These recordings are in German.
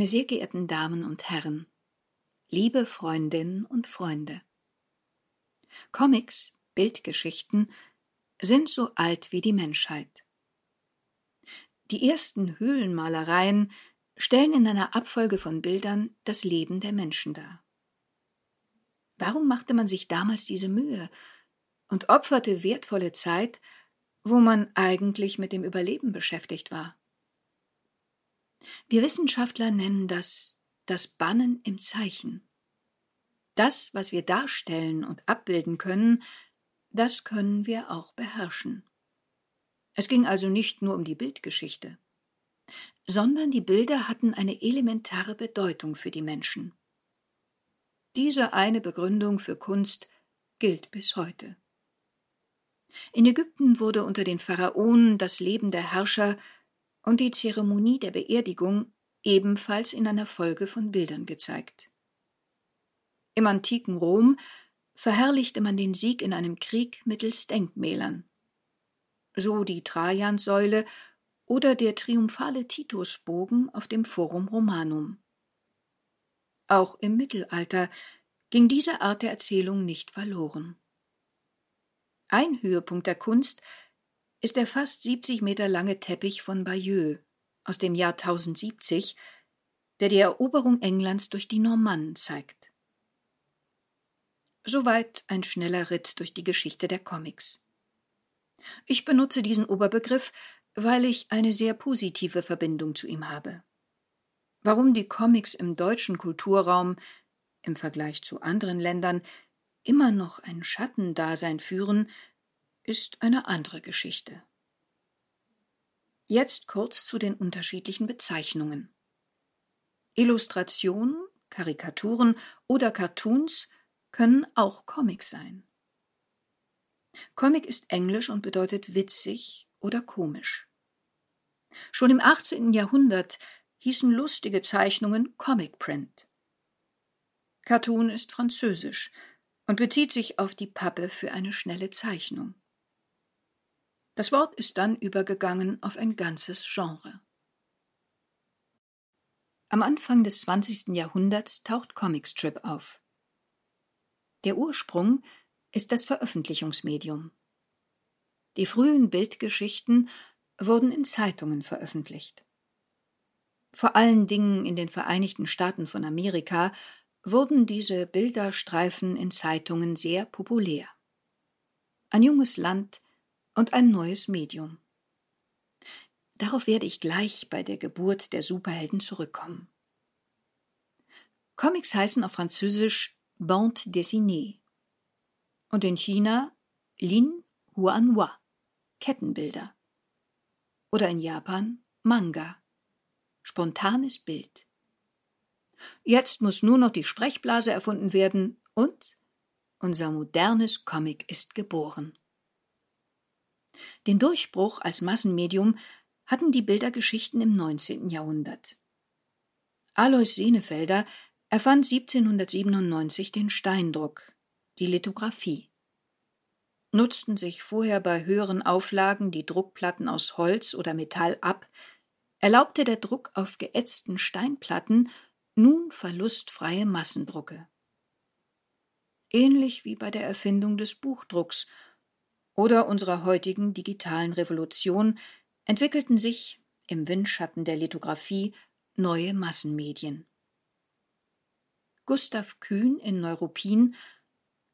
Meine sehr geehrten Damen und Herren, liebe Freundinnen und Freunde. Comics, Bildgeschichten sind so alt wie die Menschheit. Die ersten Höhlenmalereien stellen in einer Abfolge von Bildern das Leben der Menschen dar. Warum machte man sich damals diese Mühe und opferte wertvolle Zeit, wo man eigentlich mit dem Überleben beschäftigt war? Wir Wissenschaftler nennen das das Bannen im Zeichen. Das, was wir darstellen und abbilden können, das können wir auch beherrschen. Es ging also nicht nur um die Bildgeschichte, sondern die Bilder hatten eine elementare Bedeutung für die Menschen. Diese eine Begründung für Kunst gilt bis heute. In Ägypten wurde unter den Pharaonen das Leben der Herrscher und die Zeremonie der Beerdigung ebenfalls in einer Folge von Bildern gezeigt. Im antiken Rom verherrlichte man den Sieg in einem Krieg mittels Denkmälern. So die Trajansäule oder der triumphale Titusbogen auf dem Forum Romanum. Auch im Mittelalter ging diese Art der Erzählung nicht verloren. Ein Höhepunkt der Kunst ist der fast 70 Meter lange Teppich von Bayeux aus dem Jahr 1070, der die Eroberung Englands durch die Normannen zeigt. Soweit ein schneller Ritt durch die Geschichte der Comics. Ich benutze diesen Oberbegriff, weil ich eine sehr positive Verbindung zu ihm habe. Warum die Comics im deutschen Kulturraum im Vergleich zu anderen Ländern immer noch ein Schattendasein führen, ist eine andere Geschichte. Jetzt kurz zu den unterschiedlichen Bezeichnungen. Illustrationen, Karikaturen oder Cartoons können auch Comics sein. Comic ist englisch und bedeutet witzig oder komisch. Schon im 18. Jahrhundert hießen lustige Zeichnungen Comic Print. Cartoon ist französisch und bezieht sich auf die Pappe für eine schnelle Zeichnung. Das Wort ist dann übergegangen auf ein ganzes Genre. Am Anfang des 20. Jahrhunderts taucht Comicstrip auf. Der Ursprung ist das Veröffentlichungsmedium. Die frühen Bildgeschichten wurden in Zeitungen veröffentlicht. Vor allen Dingen in den Vereinigten Staaten von Amerika wurden diese Bilderstreifen in Zeitungen sehr populär. Ein junges Land und ein neues Medium. Darauf werde ich gleich bei der Geburt der Superhelden zurückkommen. Comics heißen auf Französisch Bande dessinée und in China Lin Huanhua, Kettenbilder. Oder in Japan Manga, spontanes Bild. Jetzt muss nur noch die Sprechblase erfunden werden und unser modernes Comic ist geboren. Den Durchbruch als Massenmedium hatten die Bildergeschichten im 19. Jahrhundert. Alois Senefelder erfand 1797 den Steindruck, die Lithografie. Nutzten sich vorher bei höheren Auflagen die Druckplatten aus Holz oder Metall ab, erlaubte der Druck auf geätzten Steinplatten nun verlustfreie Massendrucke. Ähnlich wie bei der Erfindung des Buchdrucks oder unserer heutigen digitalen Revolution entwickelten sich im Windschatten der Lithografie neue Massenmedien. Gustav Kühn in Neuruppin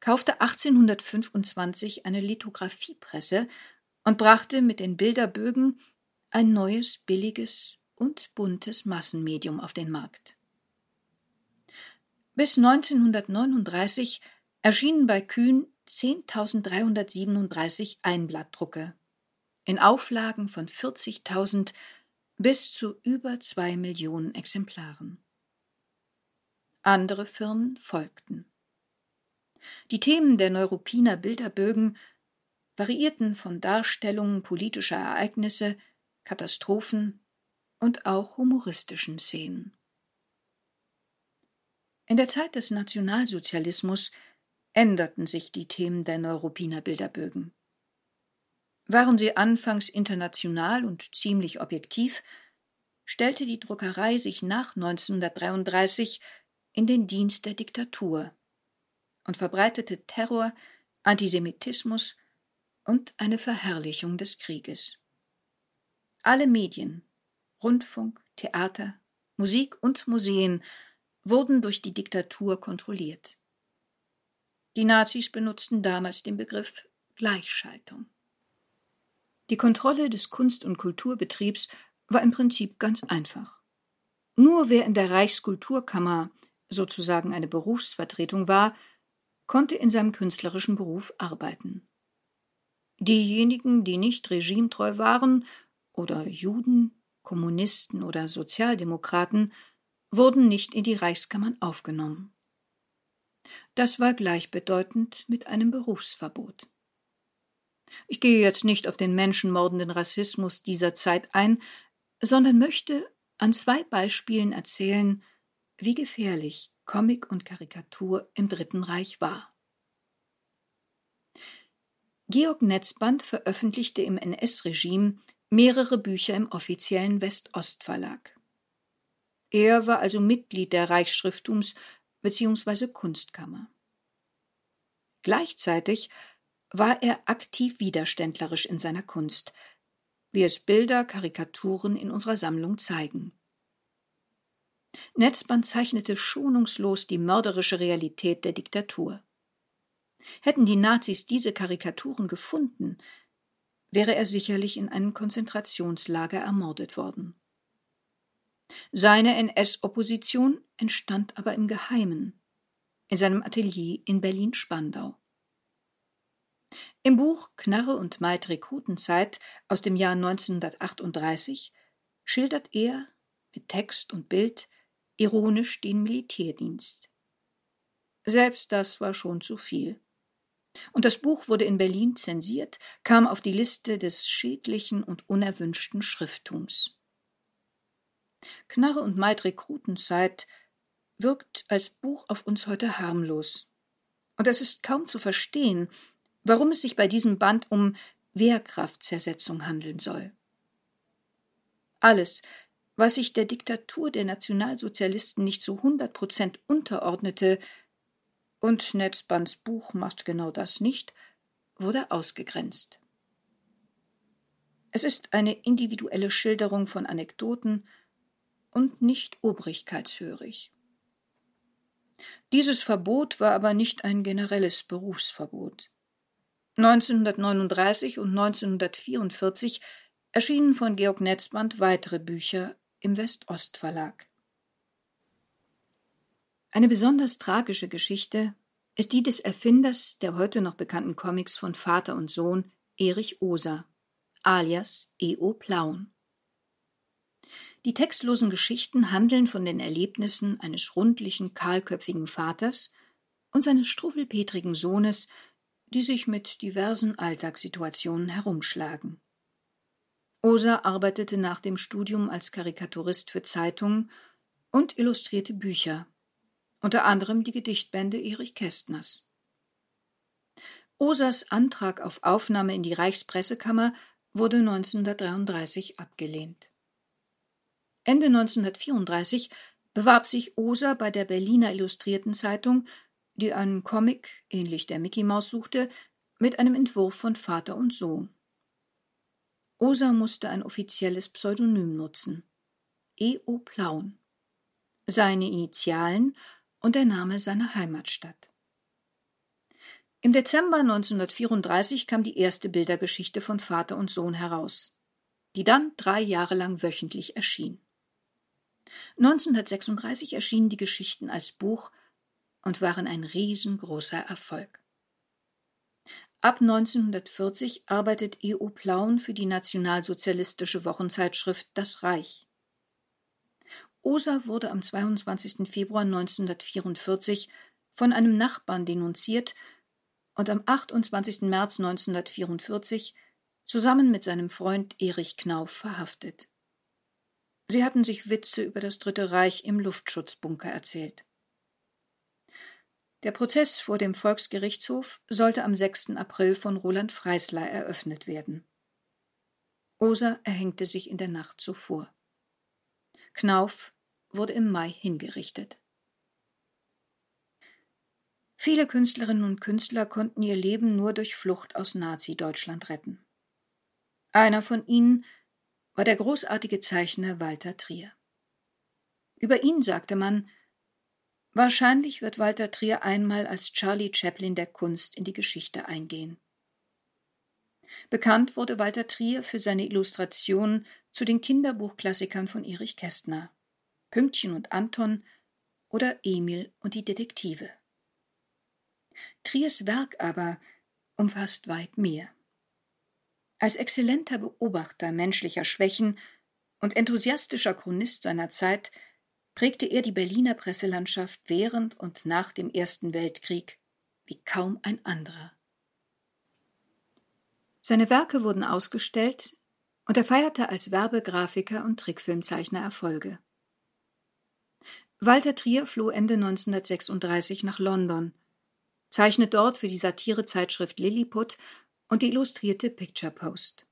kaufte 1825 eine Lithografiepresse und brachte mit den Bilderbögen ein neues, billiges und buntes Massenmedium auf den Markt. Bis 1939 erschienen bei Kühn 10.337 Einblattdrucke in Auflagen von 40.000 bis zu über zwei Millionen Exemplaren. Andere Firmen folgten. Die Themen der Neuruppiner Bilderbögen variierten von Darstellungen politischer Ereignisse, Katastrophen und auch humoristischen Szenen. In der Zeit des Nationalsozialismus änderten sich die Themen der Neuruppiner Bilderbögen. Waren sie anfangs international und ziemlich objektiv, stellte die Druckerei sich nach 1933 in den Dienst der Diktatur und verbreitete Terror, Antisemitismus und eine Verherrlichung des Krieges. Alle Medien, Rundfunk, Theater, Musik und Museen wurden durch die Diktatur kontrolliert. Die Nazis benutzten damals den Begriff Gleichschaltung. Die Kontrolle des Kunst- und Kulturbetriebs war im Prinzip ganz einfach. Nur wer in der Reichskulturkammer sozusagen eine Berufsvertretung war, konnte in seinem künstlerischen Beruf arbeiten. Diejenigen, die nicht regimetreu waren, oder Juden, Kommunisten oder Sozialdemokraten, wurden nicht in die Reichskammern aufgenommen. Das war gleichbedeutend mit einem Berufsverbot. Ich gehe jetzt nicht auf den menschenmordenden Rassismus dieser Zeit ein, sondern möchte an zwei Beispielen erzählen, wie gefährlich Comic und Karikatur im Dritten Reich war. Georg Netzband veröffentlichte im NS-Regime mehrere Bücher im offiziellen West-Ost-Verlag. Er war also Mitglied der Reichsschriftums bzw. Kunstkammer. Gleichzeitig war er aktiv widerständlerisch in seiner Kunst, wie es Bilder, Karikaturen in unserer Sammlung zeigen. Netzband zeichnete schonungslos die mörderische Realität der Diktatur. Hätten die Nazis diese Karikaturen gefunden, wäre er sicherlich in einem Konzentrationslager ermordet worden. Seine NS-Opposition entstand aber im Geheimen, in seinem Atelier in Berlin-Spandau. Im Buch Knarre und Maid Rekrutenzeit aus dem Jahr 1938 schildert er mit Text und Bild ironisch den Militärdienst. Selbst das war schon zu viel. Und das Buch wurde in Berlin zensiert, kam auf die Liste des schädlichen und unerwünschten Schrifttums. Knarre und Maid Rekrutenzeit wirkt als Buch auf uns heute harmlos. Und es ist kaum zu verstehen, warum es sich bei diesem Band um Wehrkraftzersetzung handeln soll. Alles, was sich der Diktatur der Nationalsozialisten nicht zu hundert Prozent unterordnete, und Netzbands Buch macht genau das nicht, wurde ausgegrenzt. Es ist eine individuelle Schilderung von Anekdoten und nicht obrigkeitshörig. Dieses Verbot war aber nicht ein generelles Berufsverbot. 1939 und 1944 erschienen von Georg Netzband weitere Bücher im West-Ost-Verlag. Eine besonders tragische Geschichte ist die des Erfinders der heute noch bekannten Comics von Vater und Sohn, Erich Oser, alias E.O. Plauen. Die textlosen Geschichten handeln von den Erlebnissen eines rundlichen, kahlköpfigen Vaters und seines struffelpetrigen Sohnes, die sich mit diversen Alltagssituationen herumschlagen. Oser arbeitete nach dem Studium als Karikaturist für Zeitungen und illustrierte Bücher, unter anderem die Gedichtbände Erich Kästners. Osers Antrag auf Aufnahme in die Reichspressekammer wurde 1933 abgelehnt. Ende 1934 bewarb sich Oser bei der Berliner Illustrierten Zeitung die einen Comic, ähnlich der Mickey Maus, suchte, mit einem Entwurf von Vater und Sohn. Osa musste ein offizielles Pseudonym nutzen. E.O. Plauen. Seine Initialen und der Name seiner Heimatstadt. Im Dezember 1934 kam die erste Bildergeschichte von Vater und Sohn heraus, die dann drei Jahre lang wöchentlich erschien. 1936 erschienen die Geschichten als Buch und waren ein riesengroßer Erfolg. Ab 1940 arbeitet E.O. Plauen für die nationalsozialistische Wochenzeitschrift Das Reich. Osa wurde am 22. Februar 1944 von einem Nachbarn denunziert und am 28. März 1944 zusammen mit seinem Freund Erich Knauf verhaftet. Sie hatten sich Witze über das Dritte Reich im Luftschutzbunker erzählt. Der Prozess vor dem Volksgerichtshof sollte am 6. April von Roland Freisler eröffnet werden. Oser erhängte sich in der Nacht zuvor. Knauf wurde im Mai hingerichtet. Viele Künstlerinnen und Künstler konnten ihr Leben nur durch Flucht aus Nazi-Deutschland retten. Einer von ihnen war der großartige Zeichner Walter Trier. Über ihn sagte man, wahrscheinlich wird Walter Trier einmal als Charlie Chaplin der Kunst in die Geschichte eingehen. Bekannt wurde Walter Trier für seine Illustrationen zu den Kinderbuchklassikern von Erich Kästner, Pünktchen und Anton oder Emil und die Detektive. Triers Werk aber umfasst weit mehr. Als exzellenter Beobachter menschlicher Schwächen und enthusiastischer Chronist seiner Zeit prägte er die Berliner Presselandschaft während und nach dem Ersten Weltkrieg wie kaum ein anderer. Seine Werke wurden ausgestellt und er feierte als Werbegrafiker und Trickfilmzeichner Erfolge. Walter Trier floh Ende 1936 nach London zeichnet dort für die Satirezeitschrift Lilliput und die illustrierte Picture Post.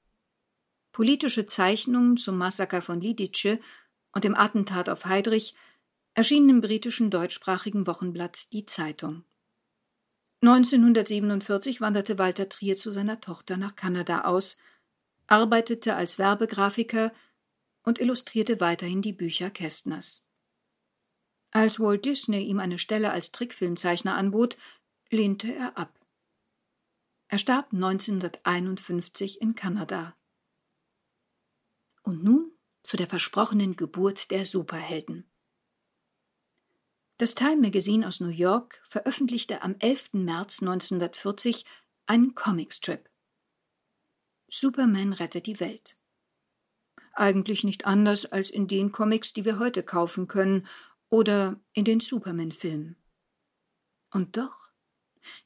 Politische Zeichnungen zum Massaker von Lidice und dem Attentat auf Heydrich erschienen im britischen deutschsprachigen Wochenblatt Die Zeitung. 1947 wanderte Walter Trier zu seiner Tochter nach Kanada aus, arbeitete als Werbegrafiker und illustrierte weiterhin die Bücher Kästners. Als Walt Disney ihm eine Stelle als Trickfilmzeichner anbot, lehnte er ab. Er starb 1951 in Kanada. Und nun zu der versprochenen Geburt der Superhelden. Das Time Magazine aus New York veröffentlichte am 11. März 1940 einen Comicstrip. Superman rettet die Welt. Eigentlich nicht anders als in den Comics, die wir heute kaufen können oder in den Superman-Filmen. Und doch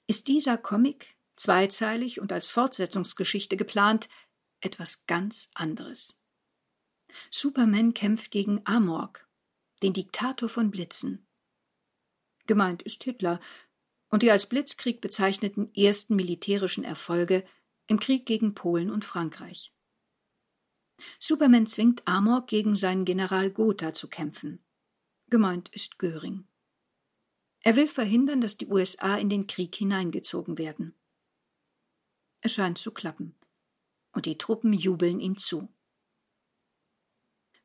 ist dieser Comic, zweizeilig und als Fortsetzungsgeschichte geplant, etwas ganz anderes. Superman kämpft gegen Amorg, den Diktator von Blitzen. Gemeint ist Hitler und die als Blitzkrieg bezeichneten ersten militärischen Erfolge im Krieg gegen Polen und Frankreich. Superman zwingt Amor gegen seinen General Gotha zu kämpfen. Gemeint ist Göring. Er will verhindern, dass die USA in den Krieg hineingezogen werden. Es scheint zu klappen. Und die Truppen jubeln ihm zu.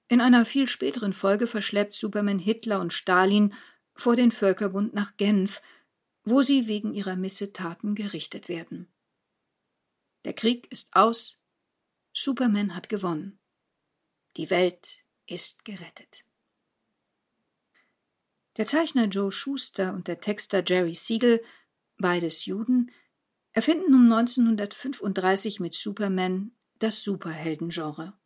In einer viel späteren Folge verschleppt Superman Hitler und Stalin vor den Völkerbund nach Genf, wo sie wegen ihrer Missetaten gerichtet werden. Der Krieg ist aus, Superman hat gewonnen. Die Welt ist gerettet. Der Zeichner Joe Schuster und der Texter Jerry Siegel, beides Juden, erfinden um 1935 mit Superman das Superheldengenre.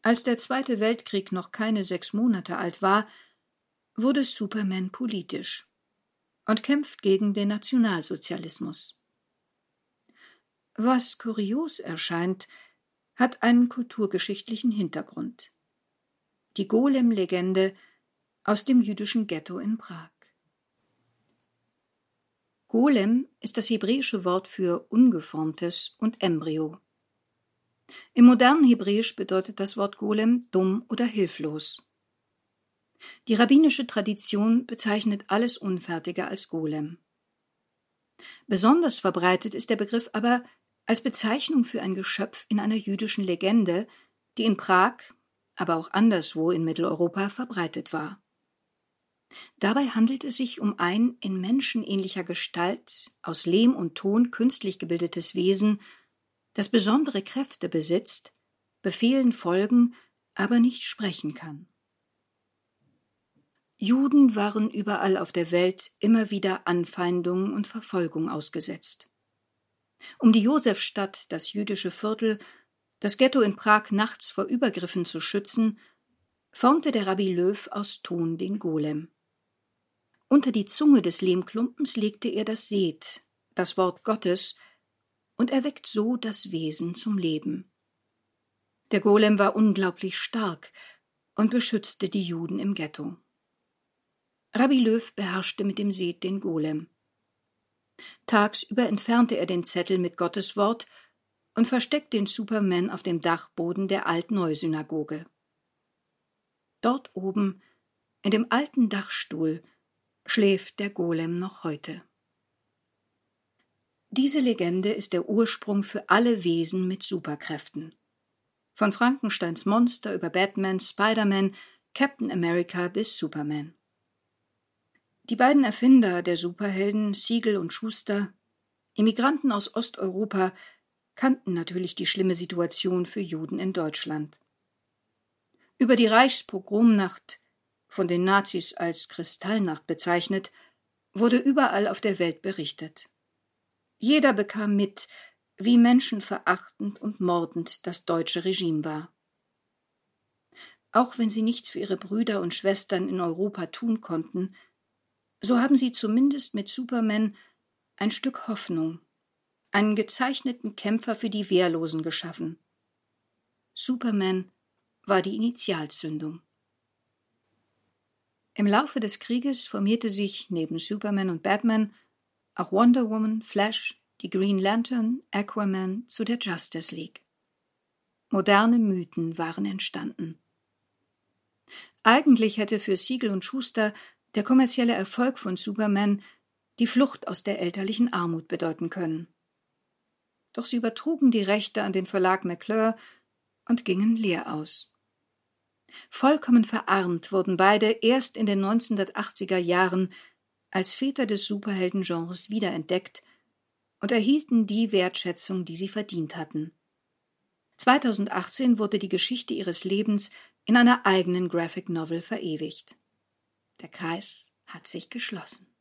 Als der Zweite Weltkrieg noch keine sechs Monate alt war, wurde Superman politisch und kämpft gegen den Nationalsozialismus. Was kurios erscheint, hat einen kulturgeschichtlichen Hintergrund. Die Golem-Legende aus dem jüdischen Ghetto in Prag. Golem ist das hebräische Wort für ungeformtes und Embryo. Im modernen Hebräisch bedeutet das Wort Golem dumm oder hilflos. Die rabbinische Tradition bezeichnet alles Unfertige als Golem. Besonders verbreitet ist der Begriff aber als Bezeichnung für ein Geschöpf in einer jüdischen Legende, die in Prag, aber auch anderswo in Mitteleuropa verbreitet war. Dabei handelt es sich um ein in menschenähnlicher Gestalt aus Lehm und Ton künstlich gebildetes Wesen, das besondere Kräfte besitzt, Befehlen folgen, aber nicht sprechen kann. Juden waren überall auf der Welt immer wieder Anfeindungen und Verfolgung ausgesetzt. Um die Josefstadt, das jüdische Viertel, das Ghetto in Prag nachts vor Übergriffen zu schützen, formte der Rabbi Löw aus Ton den Golem. Unter die Zunge des Lehmklumpens legte er das Seth, das Wort Gottes, und erweckt so das Wesen zum Leben. Der Golem war unglaublich stark und beschützte die Juden im Ghetto. Rabbi Löw beherrschte mit dem Seth den Golem. Tagsüber entfernte er den Zettel mit Gottes Wort und versteckt den Superman auf dem Dachboden der Alt-Neu-Synagoge. Dort oben, in dem alten Dachstuhl, schläft der Golem noch heute. Diese Legende ist der Ursprung für alle Wesen mit Superkräften. Von Frankensteins Monster über Batman, Spider-Man, Captain America bis Superman. Die beiden Erfinder der Superhelden, Siegel und Schuster, Immigranten aus Osteuropa, kannten natürlich die schlimme Situation für Juden in Deutschland. Über die Reichspogromnacht, von den Nazis als Kristallnacht bezeichnet, wurde überall auf der Welt berichtet. Jeder bekam mit, wie menschenverachtend und mordend das deutsche Regime war. Auch wenn sie nichts für ihre Brüder und Schwestern in Europa tun konnten, so haben sie zumindest mit Superman ein Stück Hoffnung, einen gezeichneten Kämpfer für die Wehrlosen geschaffen. Superman war die Initialzündung. Im Laufe des Krieges formierte sich neben Superman und Batman auch Wonder Woman, Flash, die Green Lantern, Aquaman zu der Justice League. Moderne Mythen waren entstanden. Eigentlich hätte für Siegel und Schuster der kommerzielle Erfolg von Superman die Flucht aus der elterlichen Armut bedeuten können. Doch sie übertrugen die Rechte an den Verlag McClure und gingen leer aus. Vollkommen verarmt wurden beide erst in den 1980er Jahren als Väter des Superheldengenres wiederentdeckt und erhielten die Wertschätzung, die sie verdient hatten. 2018 wurde die Geschichte ihres Lebens in einer eigenen Graphic Novel verewigt. Der Kreis hat sich geschlossen.